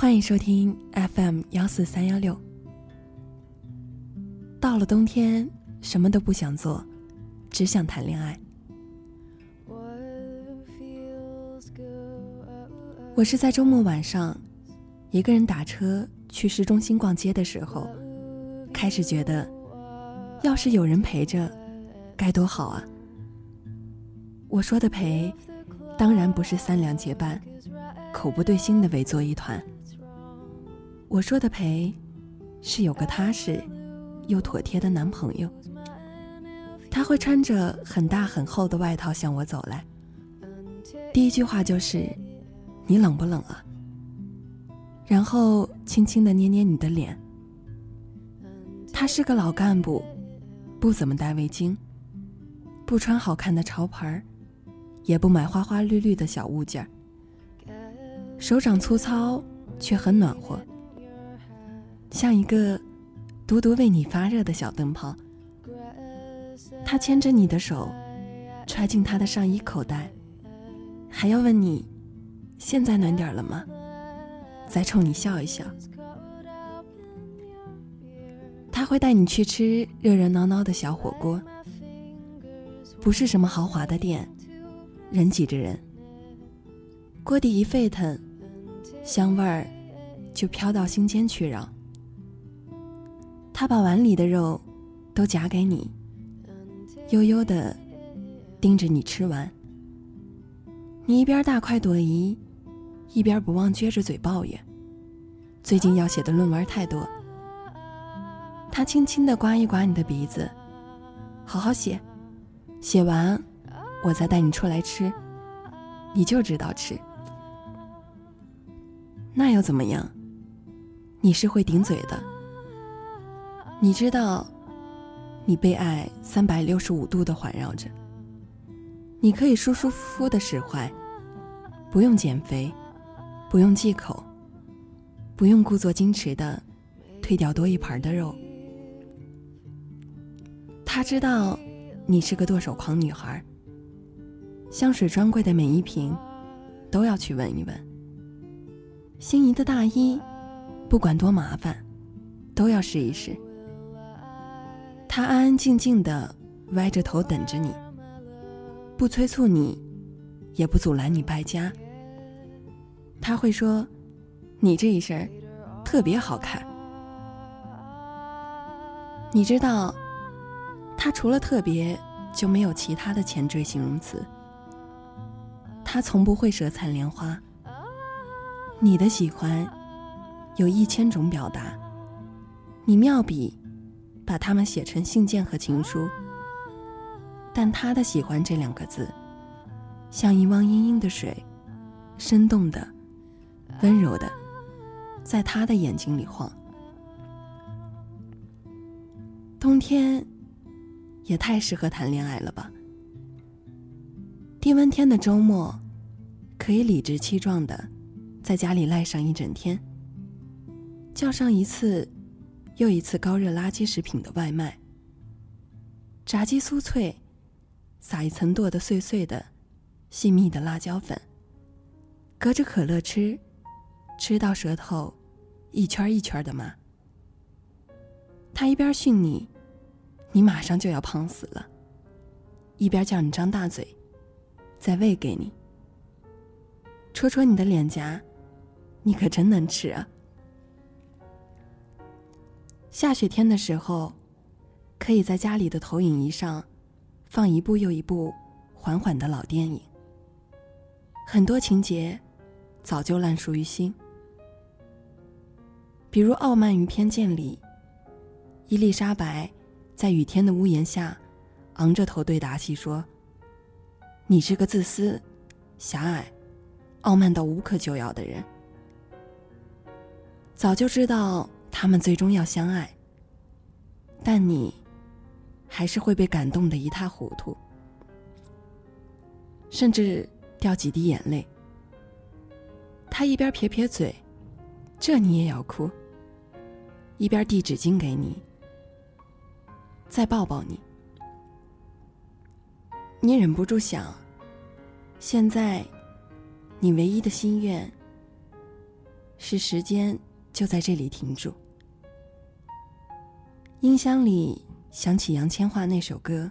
欢迎收听 FM 幺四三幺六。到了冬天，什么都不想做，只想谈恋爱。我是在周末晚上，一个人打车去市中心逛街的时候，开始觉得，要是有人陪着，该多好啊！我说的陪，当然不是三两结伴，口不对心的围坐一团。我说的陪，是有个踏实又妥帖的男朋友。他会穿着很大很厚的外套向我走来，第一句话就是：“你冷不冷啊？”然后轻轻的捏捏你的脸。他是个老干部，不怎么戴围巾，不穿好看的潮牌儿，也不买花花绿绿的小物件儿，手掌粗糙却很暖和。像一个独独为你发热的小灯泡，他牵着你的手，揣进他的上衣口袋，还要问你：“现在暖点了吗？”再冲你笑一笑。他会带你去吃热热闹闹的小火锅，不是什么豪华的店，人挤着人，锅底一沸腾，香味儿就飘到心间去绕。他把碗里的肉都夹给你，悠悠的盯着你吃完。你一边大快朵颐，一边不忘撅着嘴抱怨：“最近要写的论文太多。”他轻轻的刮一刮你的鼻子，好好写，写完我再带你出来吃，你就知道吃。那又怎么样？你是会顶嘴的。你知道，你被爱三百六十五度的环绕着。你可以舒舒服服的使坏，不用减肥，不用忌口，不用故作矜持的退掉多一盘的肉。他知道，你是个剁手狂女孩。香水专柜的每一瓶，都要去闻一闻。心仪的大衣，不管多麻烦，都要试一试。他安安静静的歪着头等着你，不催促你，也不阻拦你败家。他会说：“你这一身特别好看。”你知道，他除了特别就没有其他的前缀形容词。他从不会舌灿莲花。你的喜欢有一千种表达，你妙笔。把它们写成信件和情书，但他的“喜欢”这两个字，像一汪阴阴的水，生动的、温柔的，在他的眼睛里晃。冬天也太适合谈恋爱了吧？低温天的周末，可以理直气壮的在家里赖上一整天，叫上一次。又一次高热垃圾食品的外卖。炸鸡酥脆，撒一层剁得碎碎的、细密的辣椒粉。隔着可乐吃，吃到舌头一圈一圈的麻。他一边训你，你马上就要胖死了；一边叫你张大嘴，再喂给你。戳戳你的脸颊，你可真能吃啊！下雪天的时候，可以在家里的投影仪上放一部又一部缓缓的老电影。很多情节早就烂熟于心，比如《傲慢与偏见》里，伊丽莎白在雨天的屋檐下昂着头对达西说：“你是个自私、狭隘、傲慢到无可救药的人。”早就知道。他们最终要相爱，但你还是会被感动的一塌糊涂，甚至掉几滴眼泪。他一边撇撇嘴，这你也要哭，一边递纸巾给你，再抱抱你。你忍不住想，现在你唯一的心愿是时间就在这里停住。音箱里响起杨千嬅那首歌，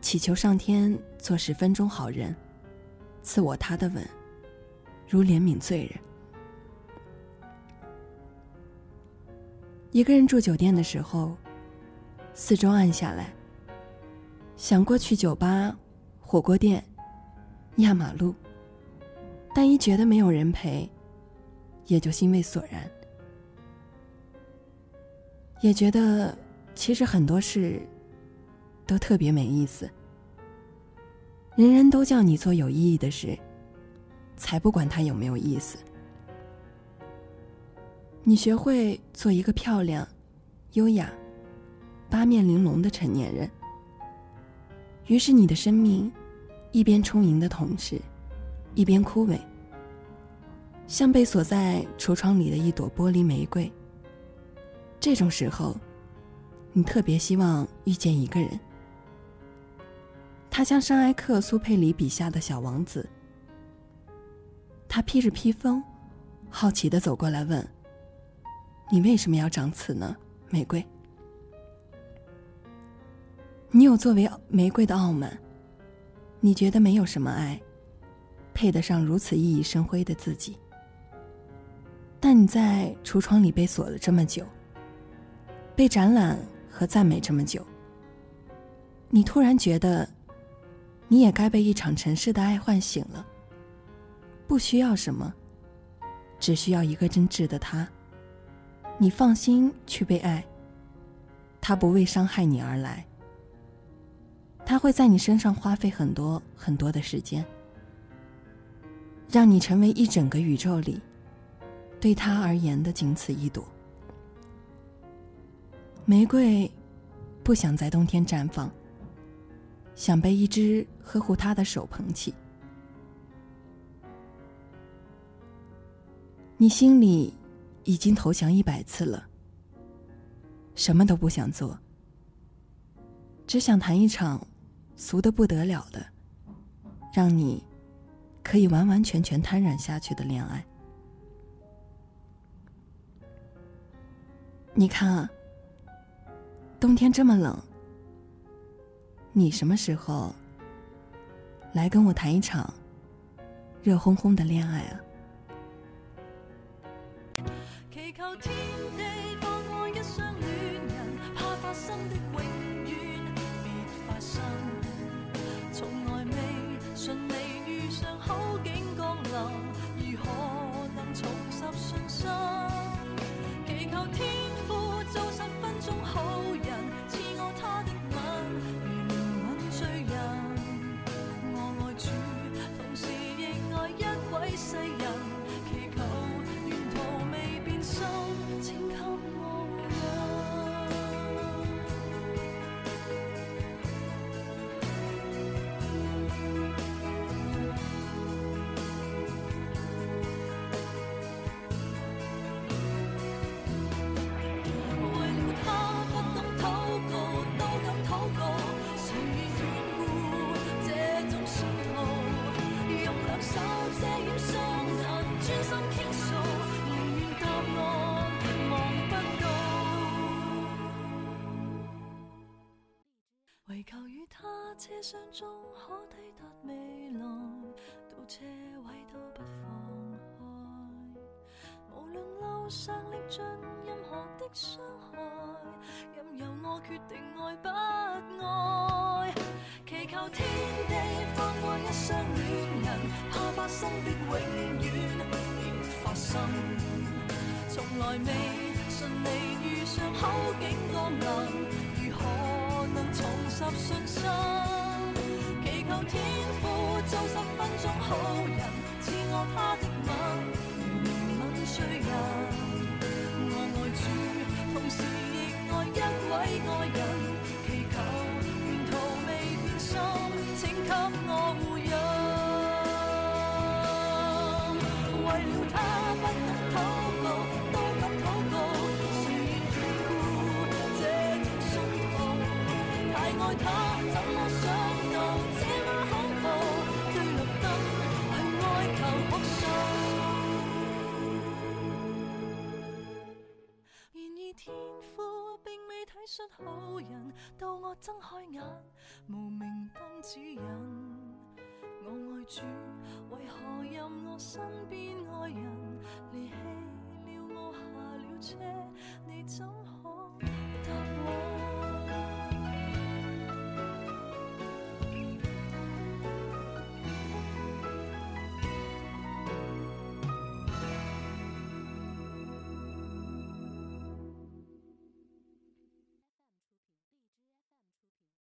祈求上天做十分钟好人，赐我他的吻，如怜悯罪人。一个人住酒店的时候，四周暗下来，想过去酒吧、火锅店、压马路，但一觉得没有人陪，也就心味索然。也觉得，其实很多事都特别没意思。人人都叫你做有意义的事，才不管它有没有意思。你学会做一个漂亮、优雅、八面玲珑的成年人，于是你的生命一边充盈的同时，一边枯萎，像被锁在橱窗里的一朵玻璃玫瑰。这种时候，你特别希望遇见一个人，他像圣埃克苏佩里笔下的小王子，他披着披风，好奇的走过来问。你为什么要长刺呢，玫瑰？你有作为玫瑰的傲慢，你觉得没有什么爱，配得上如此熠熠生辉的自己。但你在橱窗里被锁了这么久，被展览和赞美这么久，你突然觉得，你也该被一场尘世的爱唤醒了。不需要什么，只需要一个真挚的他。你放心去被爱，他不为伤害你而来，他会在你身上花费很多很多的时间，让你成为一整个宇宙里对他而言的仅此一朵玫瑰，不想在冬天绽放，想被一只呵护他的手捧起，你心里。已经投降一百次了，什么都不想做，只想谈一场俗的不得了的，让你可以完完全全瘫软下去的恋爱。你看啊，冬天这么冷，你什么时候来跟我谈一场热烘烘的恋爱啊？天地放爱一双恋人，怕发生的永远别发生。从来未顺利遇上好景降临，如何能重拾信心？车厢中可抵达未来，到车位都不放开。无论路上历尽任何的伤害，任由我决定爱不爱。祈求天地放过一双恋人，怕发生的永远别发生。从来未顺利遇上好景降临，如何能重拾信心？求天父做十分钟好人，赐我他的吻，如怜悯罪人。我爱主，同时亦爱一位爱人，祈求沿途未变心，请给我护荫。为了他不懂祷告，都敢祷告，谁愿眷顾这种信徒？太爱他，怎么想信好人，到我睁开眼，无明灯指引。我爱主，为何任我身边爱人离弃了我，下了车，你怎？